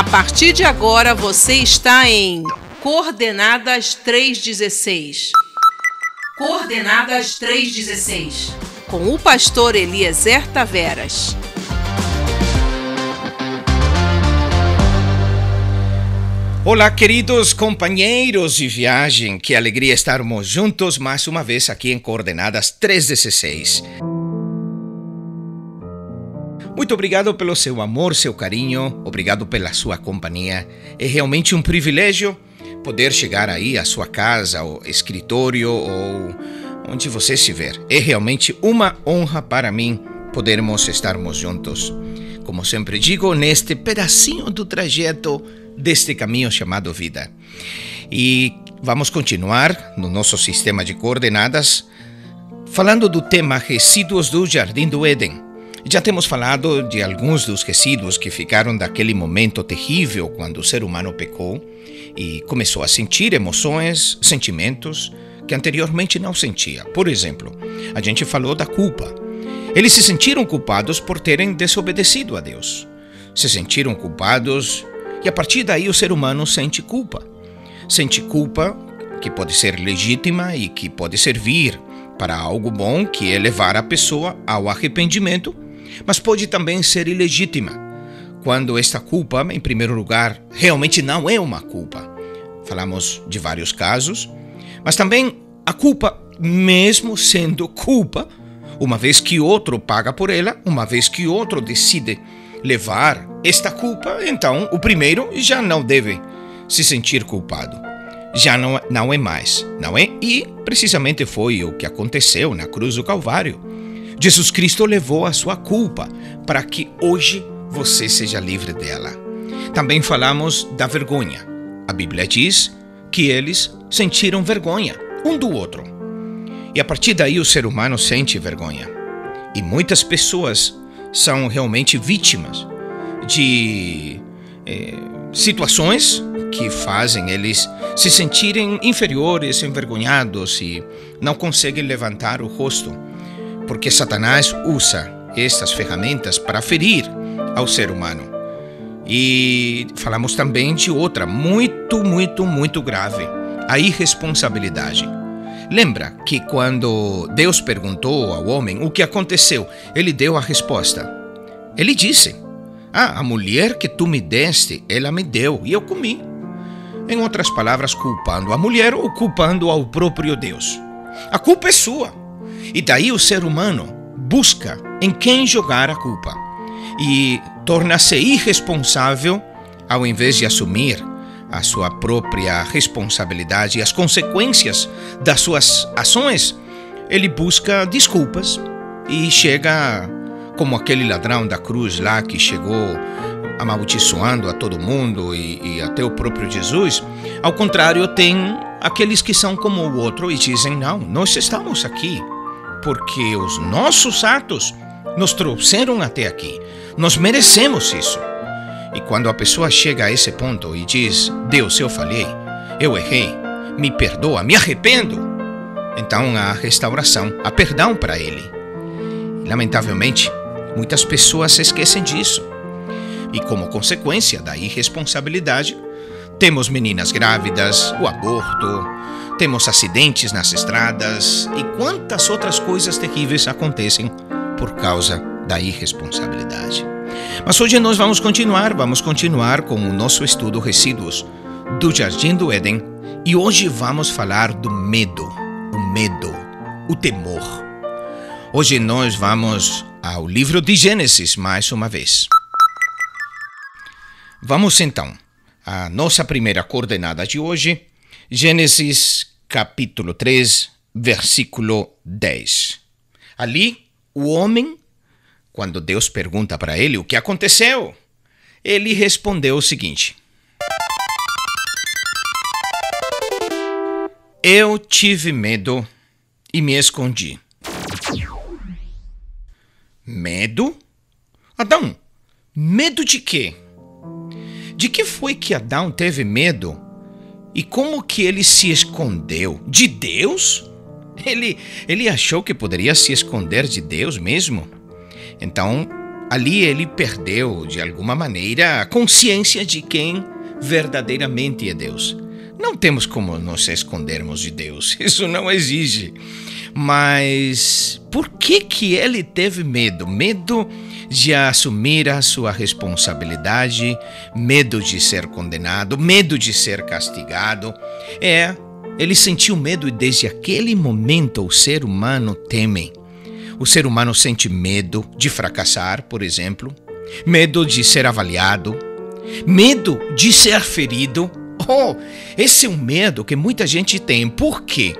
A partir de agora você está em Coordenadas 316. Coordenadas 316. Com o pastor Eliezer Taveras. Olá, queridos companheiros de viagem, que alegria estarmos juntos mais uma vez aqui em Coordenadas 316. Muito obrigado pelo seu amor, seu carinho, obrigado pela sua companhia. É realmente um privilégio poder chegar aí à sua casa, ou escritório, ou onde você estiver. É realmente uma honra para mim podermos estarmos juntos. Como sempre digo, neste pedacinho do trajeto deste caminho chamado vida. E vamos continuar no nosso sistema de coordenadas falando do tema resíduos do Jardim do Éden. Já temos falado de alguns dos resíduos que ficaram daquele momento terrível quando o ser humano pecou e começou a sentir emoções, sentimentos que anteriormente não sentia. Por exemplo, a gente falou da culpa. Eles se sentiram culpados por terem desobedecido a Deus. Se sentiram culpados e a partir daí o ser humano sente culpa. Sente culpa que pode ser legítima e que pode servir para algo bom, que é levar a pessoa ao arrependimento, mas pode também ser ilegítima, quando esta culpa, em primeiro lugar, realmente não é uma culpa. Falamos de vários casos, mas também a culpa, mesmo sendo culpa, uma vez que outro paga por ela, uma vez que outro decide levar esta culpa, então o primeiro já não deve se sentir culpado. Já não, não é mais, não é? E precisamente foi o que aconteceu na cruz do Calvário. Jesus Cristo levou a sua culpa para que hoje você seja livre dela. Também falamos da vergonha. A Bíblia diz que eles sentiram vergonha um do outro. E a partir daí o ser humano sente vergonha. E muitas pessoas são realmente vítimas de é, situações que fazem eles se sentirem inferiores, envergonhados e não conseguem levantar o rosto, porque Satanás usa estas ferramentas para ferir ao ser humano. E falamos também de outra muito, muito, muito grave: a irresponsabilidade. Lembra que quando Deus perguntou ao homem o que aconteceu, ele deu a resposta. Ele disse: Ah, a mulher que tu me deste, ela me deu e eu comi. Em outras palavras, culpando a mulher ou culpando ao próprio Deus. A culpa é sua. E daí o ser humano busca em quem jogar a culpa e torna-se irresponsável ao invés de assumir a sua própria responsabilidade e as consequências das suas ações, ele busca desculpas e chega como aquele ladrão da cruz lá que chegou amaldiçoando a todo mundo e, e até o próprio Jesus. Ao contrário, tem aqueles que são como o outro e dizem: Não, nós estamos aqui porque os nossos atos nos trouxeram até aqui. Nós merecemos isso. E quando a pessoa chega a esse ponto e diz: Deus, eu falhei, eu errei, me perdoa, me arrependo, então há restauração, há perdão para ele. Lamentavelmente, muitas pessoas se esquecem disso. E como consequência da irresponsabilidade, temos meninas grávidas, o aborto, temos acidentes nas estradas e quantas outras coisas terríveis acontecem por causa da irresponsabilidade. Mas hoje nós vamos continuar, vamos continuar com o nosso estudo Resíduos do Jardim do Éden e hoje vamos falar do medo, o medo, o temor. Hoje nós vamos ao livro de Gênesis mais uma vez. Vamos então à nossa primeira coordenada de hoje, Gênesis capítulo 3, versículo 10. Ali, o homem quando Deus pergunta para ele o que aconteceu, ele respondeu o seguinte: Eu tive medo e me escondi. Medo? Adão, medo de quê? De que foi que Adão teve medo? E como que ele se escondeu? De Deus? Ele, ele achou que poderia se esconder de Deus mesmo? Então, ali ele perdeu, de alguma maneira, a consciência de quem verdadeiramente é Deus. Não temos como nos escondermos de Deus, isso não exige. Mas por que que ele teve medo? Medo de assumir a sua responsabilidade, medo de ser condenado, medo de ser castigado. É, ele sentiu medo e desde aquele momento o ser humano teme. O ser humano sente medo de fracassar, por exemplo, medo de ser avaliado, medo de ser ferido. Oh, esse é um medo que muita gente tem. Por quê?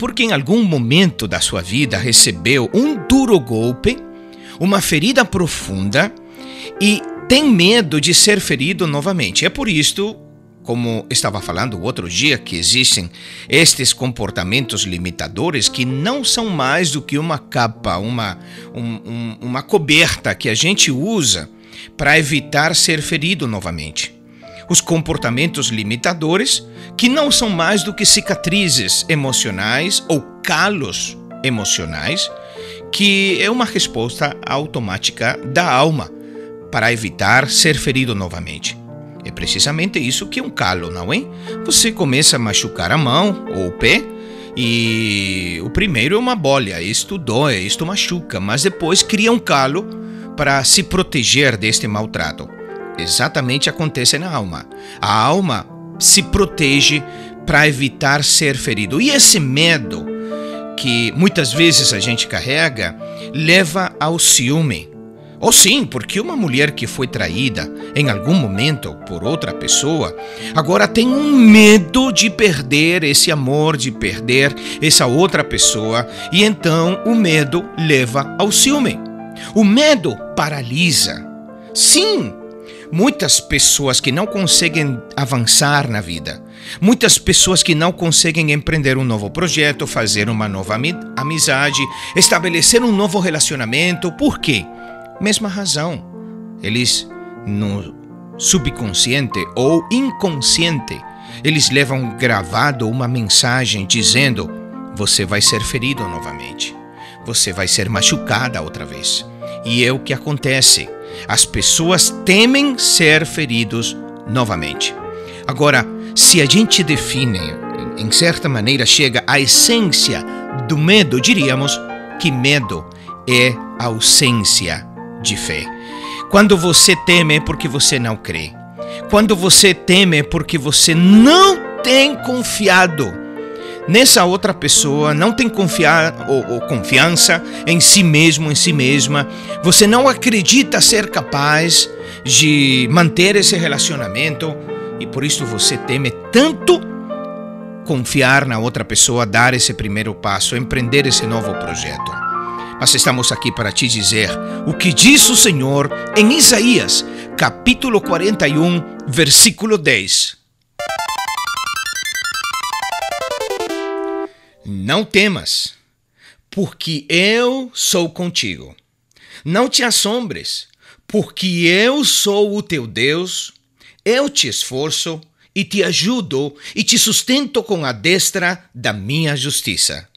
Porque em algum momento da sua vida recebeu um duro golpe uma ferida profunda e tem medo de ser ferido novamente. É por isto, como estava falando outro dia, que existem estes comportamentos limitadores que não são mais do que uma capa, uma, um, um, uma coberta que a gente usa para evitar ser ferido novamente. Os comportamentos limitadores que não são mais do que cicatrizes emocionais ou calos emocionais que é uma resposta automática da alma para evitar ser ferido novamente. É precisamente isso que é um calo, não é? Você começa a machucar a mão ou o pé e o primeiro é uma bolha, isto dói, isto machuca, mas depois cria um calo para se proteger deste maltrato. Exatamente acontece na alma. A alma se protege para evitar ser ferido. E esse medo que muitas vezes a gente carrega leva ao ciúme. Ou sim, porque uma mulher que foi traída em algum momento por outra pessoa, agora tem um medo de perder esse amor, de perder essa outra pessoa, e então o medo leva ao ciúme. O medo paralisa. Sim, muitas pessoas que não conseguem avançar na vida, Muitas pessoas que não conseguem empreender um novo projeto, fazer uma nova amizade, estabelecer um novo relacionamento. Por quê? Mesma razão. Eles, no subconsciente ou inconsciente, eles levam gravado uma mensagem dizendo: você vai ser ferido novamente. Você vai ser machucada outra vez. E é o que acontece. As pessoas temem ser feridos novamente. Agora, se a gente define, em certa maneira, chega à essência do medo, diríamos que medo é ausência de fé. Quando você teme é porque você não crê. Quando você teme é porque você não tem confiado nessa outra pessoa, não tem confiar, ou, ou confiança em si mesmo, em si mesma. Você não acredita ser capaz de manter esse relacionamento e por isso você teme tanto confiar na outra pessoa, dar esse primeiro passo, empreender esse novo projeto. Mas estamos aqui para te dizer o que diz o Senhor em Isaías, capítulo 41, versículo 10. Não temas, porque eu sou contigo. Não te assombres, porque eu sou o teu Deus eu te esforço e te ajudo e te sustento com a destra da minha justiça.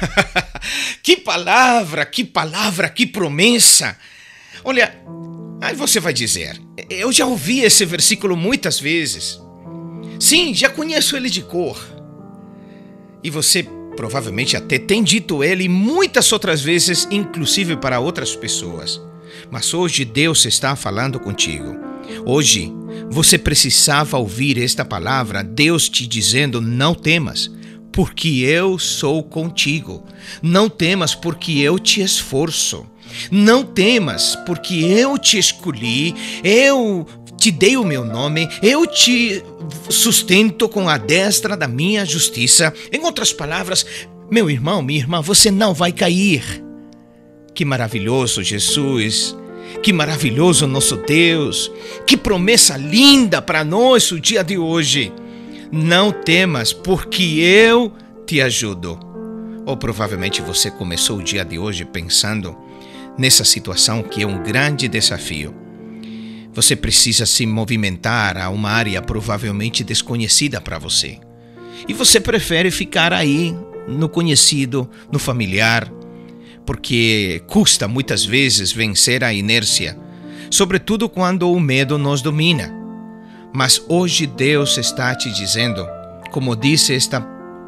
que palavra, que palavra, que promessa! Olha, aí você vai dizer, eu já ouvi esse versículo muitas vezes. Sim, já conheço ele de cor. E você provavelmente até tem dito ele muitas outras vezes, inclusive para outras pessoas. Mas hoje Deus está falando contigo. Hoje, você precisava ouvir esta palavra, Deus te dizendo: não temas, porque eu sou contigo. Não temas, porque eu te esforço. Não temas, porque eu te escolhi, eu te dei o meu nome, eu te sustento com a destra da minha justiça. Em outras palavras, meu irmão, minha irmã, você não vai cair. Que maravilhoso, Jesus que maravilhoso nosso Deus! Que promessa linda para nós o dia de hoje! Não temas, porque eu te ajudo. Ou provavelmente você começou o dia de hoje pensando nessa situação que é um grande desafio. Você precisa se movimentar a uma área provavelmente desconhecida para você. E você prefere ficar aí, no conhecido, no familiar, porque custa muitas vezes vencer a inércia, sobretudo quando o medo nos domina. Mas hoje Deus está te dizendo, como disse esta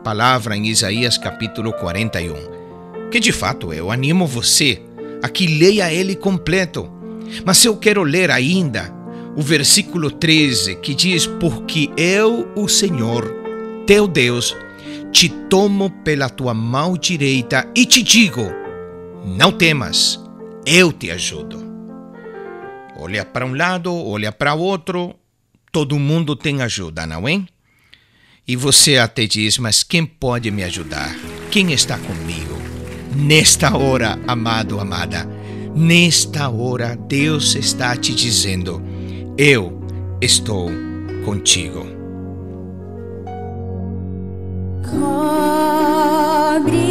palavra em Isaías capítulo 41, que de fato eu animo você a que leia ele completo. Mas eu quero ler ainda o versículo 13 que diz: Porque eu, o Senhor, teu Deus, te tomo pela tua mão direita e te digo: não temas, eu te ajudo. Olha para um lado, olha para outro, todo mundo tem ajuda, não é? E você até diz: Mas quem pode me ajudar? Quem está comigo? Nesta hora, amado, amada, nesta hora, Deus está te dizendo: Eu estou contigo. Cobre.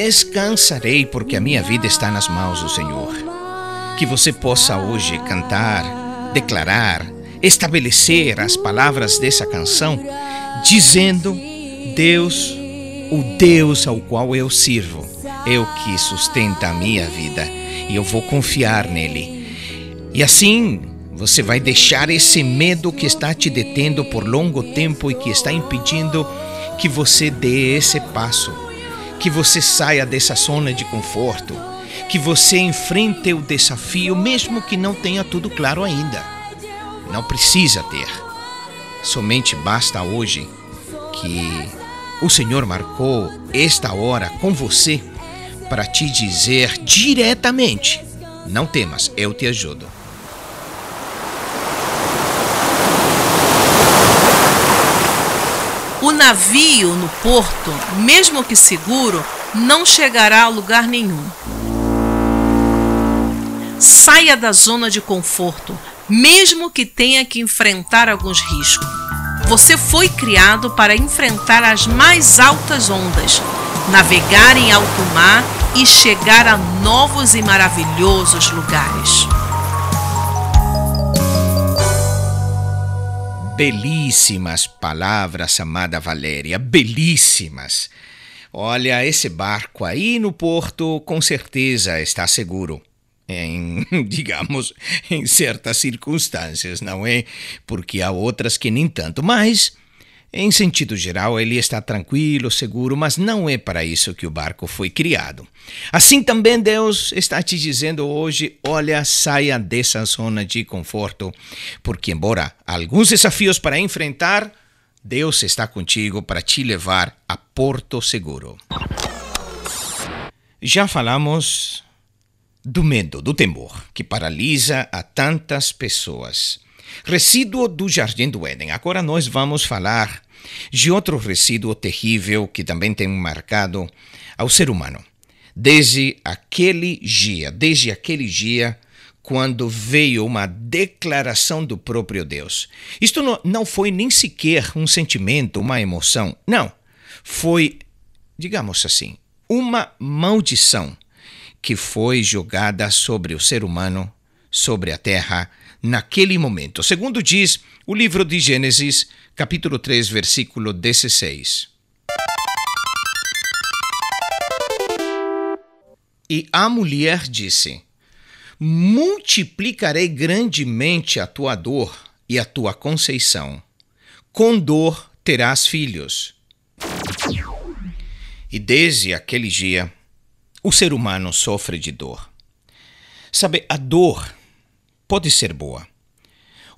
Descansarei, porque a minha vida está nas mãos do Senhor. Que você possa hoje cantar, declarar, estabelecer as palavras dessa canção, dizendo: Deus, o Deus ao qual eu sirvo, é o que sustenta a minha vida e eu vou confiar nele. E assim você vai deixar esse medo que está te detendo por longo tempo e que está impedindo que você dê esse passo que você saia dessa zona de conforto, que você enfrente o desafio, mesmo que não tenha tudo claro ainda. Não precisa ter. Somente basta hoje que o Senhor marcou esta hora com você para te dizer diretamente: não temas, eu te ajudo. Navio no porto, mesmo que seguro, não chegará a lugar nenhum. Saia da zona de conforto, mesmo que tenha que enfrentar alguns riscos. Você foi criado para enfrentar as mais altas ondas, navegar em alto mar e chegar a novos e maravilhosos lugares. Belíssimas palavras, amada Valéria, belíssimas. Olha, esse barco aí no porto com certeza está seguro. Em, digamos, em certas circunstâncias, não é? Porque há outras que nem tanto. Mas em sentido geral, ele está tranquilo, seguro, mas não é para isso que o barco foi criado. Assim também Deus está te dizendo hoje: olha, saia dessa zona de conforto, porque, embora alguns desafios para enfrentar, Deus está contigo para te levar a Porto Seguro. Já falamos do medo, do temor, que paralisa a tantas pessoas. Resíduo do Jardim do Éden. Agora nós vamos falar de outro resíduo terrível que também tem marcado ao ser humano. Desde aquele dia, desde aquele dia, quando veio uma declaração do próprio Deus. Isto não, não foi nem sequer um sentimento, uma emoção. Não. Foi, digamos assim, uma maldição que foi jogada sobre o ser humano, sobre a terra, naquele momento. Segundo diz o livro de Gênesis, capítulo 3, versículo 16. E a mulher disse: Multiplicarei grandemente a tua dor e a tua conceição. Com dor terás filhos. E desde aquele dia, o ser humano sofre de dor. Sabe, a dor pode ser boa.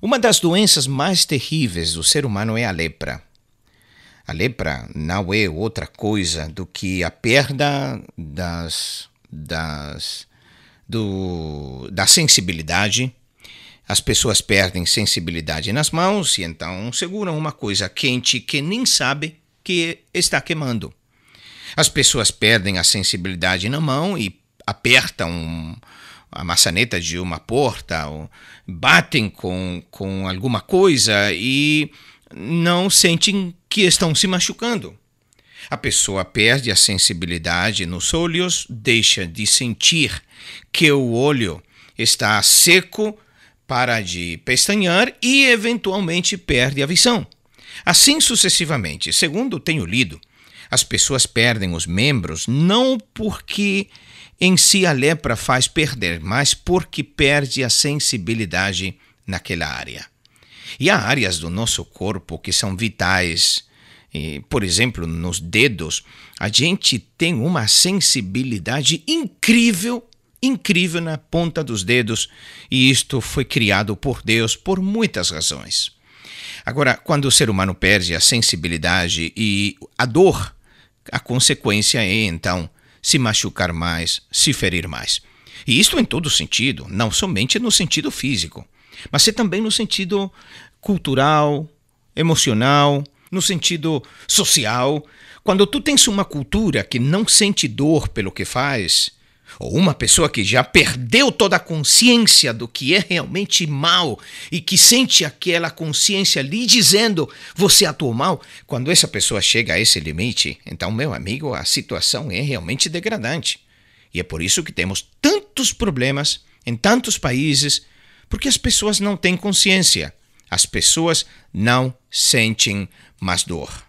Uma das doenças mais terríveis do ser humano é a lepra. A lepra não é outra coisa do que a perda das, das, do, da sensibilidade. As pessoas perdem sensibilidade nas mãos e então seguram uma coisa quente que nem sabe que está queimando. As pessoas perdem a sensibilidade na mão e apertam a maçaneta de uma porta, batem com, com alguma coisa e não sentem que estão se machucando. A pessoa perde a sensibilidade nos olhos, deixa de sentir que o olho está seco, para de pestanear e eventualmente perde a visão. Assim sucessivamente. Segundo tenho lido, as pessoas perdem os membros não porque em si a lepra faz perder, mas porque perde a sensibilidade naquela área. E há áreas do nosso corpo que são vitais. E, por exemplo, nos dedos, a gente tem uma sensibilidade incrível, incrível na ponta dos dedos, e isto foi criado por Deus por muitas razões. Agora, quando o ser humano perde a sensibilidade e a dor, a consequência é então se machucar mais, se ferir mais. E isto em todo sentido, não somente no sentido físico, mas também no sentido cultural, emocional, no sentido social. Quando tu tens uma cultura que não sente dor pelo que faz, ou uma pessoa que já perdeu toda a consciência do que é realmente mal e que sente aquela consciência lhe dizendo você atuou mal, quando essa pessoa chega a esse limite, então, meu amigo, a situação é realmente degradante. E é por isso que temos tantos problemas em tantos países, porque as pessoas não têm consciência. As pessoas não sentem mais dor.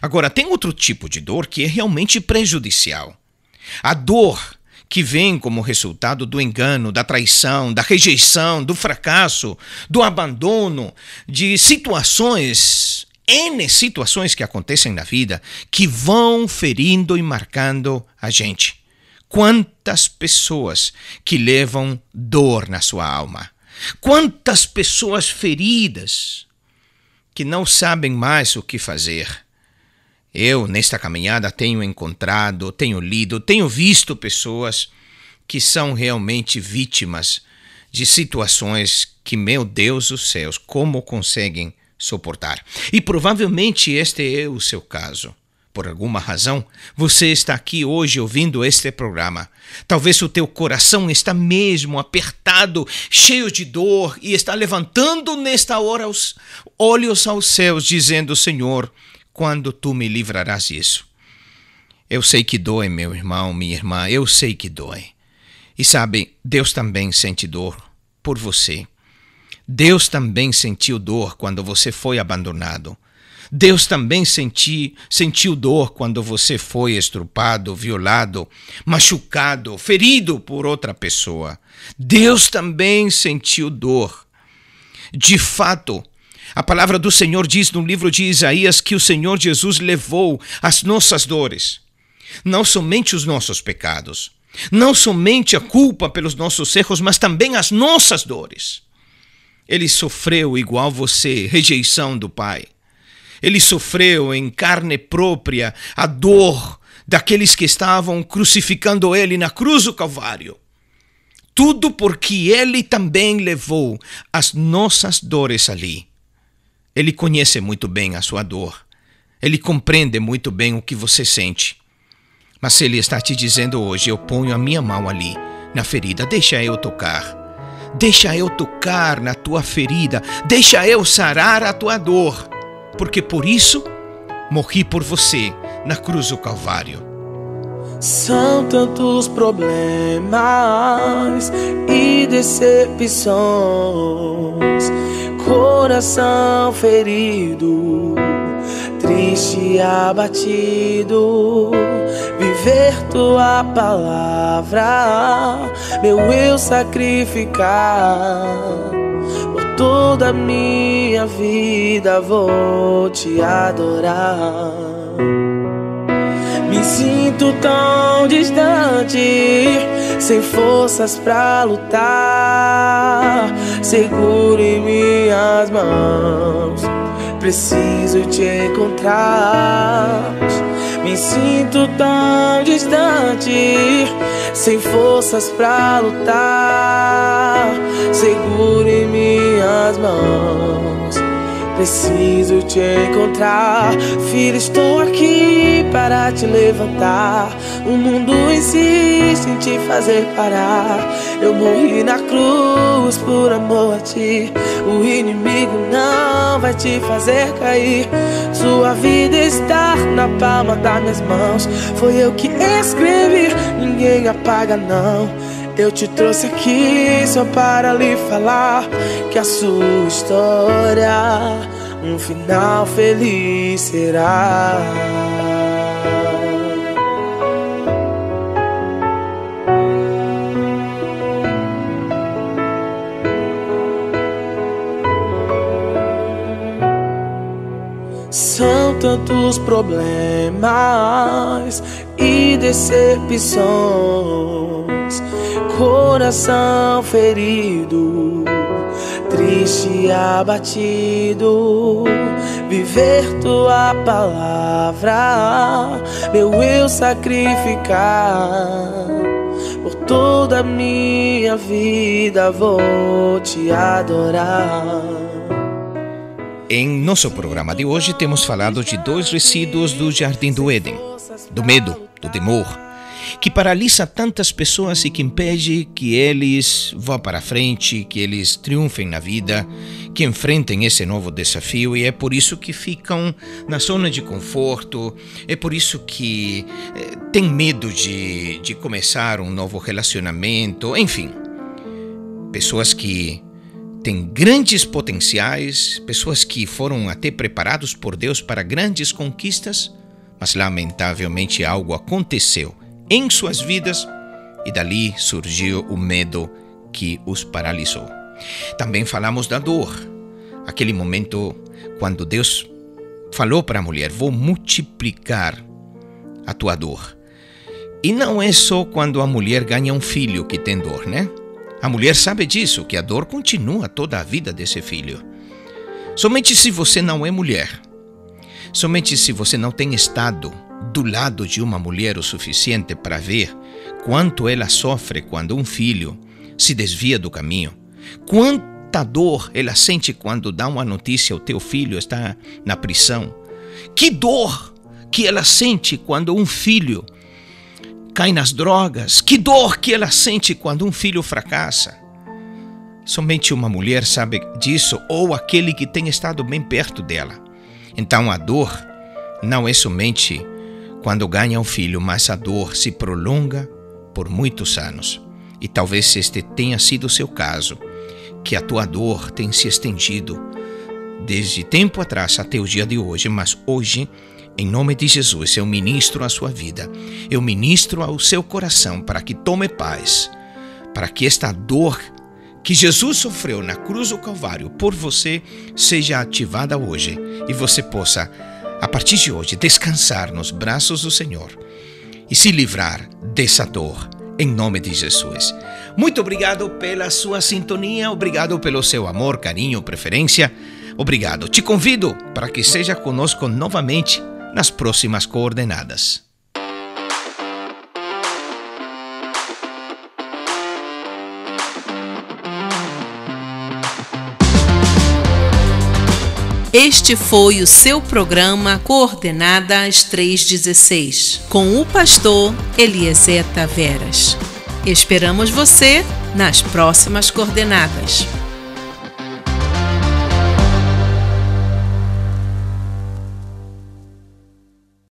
Agora, tem outro tipo de dor que é realmente prejudicial. A dor que vem como resultado do engano, da traição, da rejeição, do fracasso, do abandono, de situações, N situações que acontecem na vida que vão ferindo e marcando a gente. Quantas pessoas que levam dor na sua alma. Quantas pessoas feridas que não sabem mais o que fazer eu, nesta caminhada, tenho encontrado, tenho lido, tenho visto pessoas que são realmente vítimas de situações que, meu Deus dos céus, como conseguem suportar. E provavelmente este é o seu caso. Por alguma razão, você está aqui hoje ouvindo este programa. Talvez o teu coração está mesmo apertado, cheio de dor e está levantando nesta hora os olhos aos céus, dizendo: Senhor, quando tu me livrarás disso? Eu sei que dói, meu irmão, minha irmã, eu sei que dói. E sabe, Deus também sente dor por você. Deus também sentiu dor quando você foi abandonado. Deus também senti, sentiu dor quando você foi estrupado, violado, machucado, ferido por outra pessoa. Deus também sentiu dor. De fato, a palavra do Senhor diz no livro de Isaías que o Senhor Jesus levou as nossas dores, não somente os nossos pecados, não somente a culpa pelos nossos erros, mas também as nossas dores. Ele sofreu igual você, rejeição do Pai. Ele sofreu em carne própria a dor daqueles que estavam crucificando ele na cruz do Calvário. Tudo porque ele também levou as nossas dores ali. Ele conhece muito bem a sua dor. Ele compreende muito bem o que você sente. Mas ele está te dizendo hoje: eu ponho a minha mão ali, na ferida, deixa eu tocar. Deixa eu tocar na tua ferida, deixa eu sarar a tua dor, porque por isso morri por você na cruz do Calvário. São tantos problemas e decepções, coração ferido, triste e abatido. Viver tua palavra, meu eu sacrificar. Por toda minha vida vou te adorar. Me sinto tão distante, sem forças pra lutar. Seguro em minhas mãos, preciso te encontrar. Me sinto tão distante, sem forças pra lutar. Seguro em minhas mãos preciso te encontrar. Filho, estou aqui para te levantar. O mundo insiste em te fazer parar. Eu morri na cruz por amor a ti. O inimigo não vai te fazer cair. Sua vida está na palma das minhas mãos. Foi eu que escrevi, ninguém apaga, não. Eu te trouxe aqui só para lhe falar que a sua história um final feliz será. São tantos problemas e decepções coração ferido, triste e abatido. Viver tua palavra, meu eu sacrificar. Por toda a minha vida vou te adorar. Em nosso programa de hoje temos falado de dois resíduos do Jardim do Éden: do medo, do temor que paralisa tantas pessoas e que impede que eles vão para frente, que eles triunfem na vida, que enfrentem esse novo desafio e é por isso que ficam na zona de conforto, é por isso que eh, tem medo de, de começar um novo relacionamento, enfim. Pessoas que têm grandes potenciais, pessoas que foram até preparados por Deus para grandes conquistas, mas lamentavelmente algo aconteceu em suas vidas e dali surgiu o medo que os paralisou. Também falamos da dor, aquele momento quando Deus falou para a mulher: Vou multiplicar a tua dor. E não é só quando a mulher ganha um filho que tem dor, né? A mulher sabe disso, que a dor continua toda a vida desse filho. Somente se você não é mulher, somente se você não tem estado do lado de uma mulher o suficiente para ver quanto ela sofre quando um filho se desvia do caminho, quanta dor ela sente quando dá uma notícia o teu filho está na prisão, que dor que ela sente quando um filho cai nas drogas, que dor que ela sente quando um filho fracassa. Somente uma mulher sabe disso ou aquele que tem estado bem perto dela. Então a dor não é somente quando ganha um filho, mas a dor se prolonga por muitos anos. E talvez este tenha sido o seu caso, que a tua dor tem se estendido desde tempo atrás até o dia de hoje, mas hoje, em nome de Jesus, eu ministro a sua vida, eu ministro ao seu coração para que tome paz, para que esta dor que Jesus sofreu na cruz do Calvário por você seja ativada hoje e você possa, a partir de hoje, descansar nos braços do Senhor e se livrar dessa dor, em nome de Jesus. Muito obrigado pela sua sintonia, obrigado pelo seu amor, carinho, preferência. Obrigado. Te convido para que seja conosco novamente nas próximas coordenadas. Este foi o seu programa Coordenadas 316, com o pastor Eliezer Taveras. Esperamos você nas próximas coordenadas.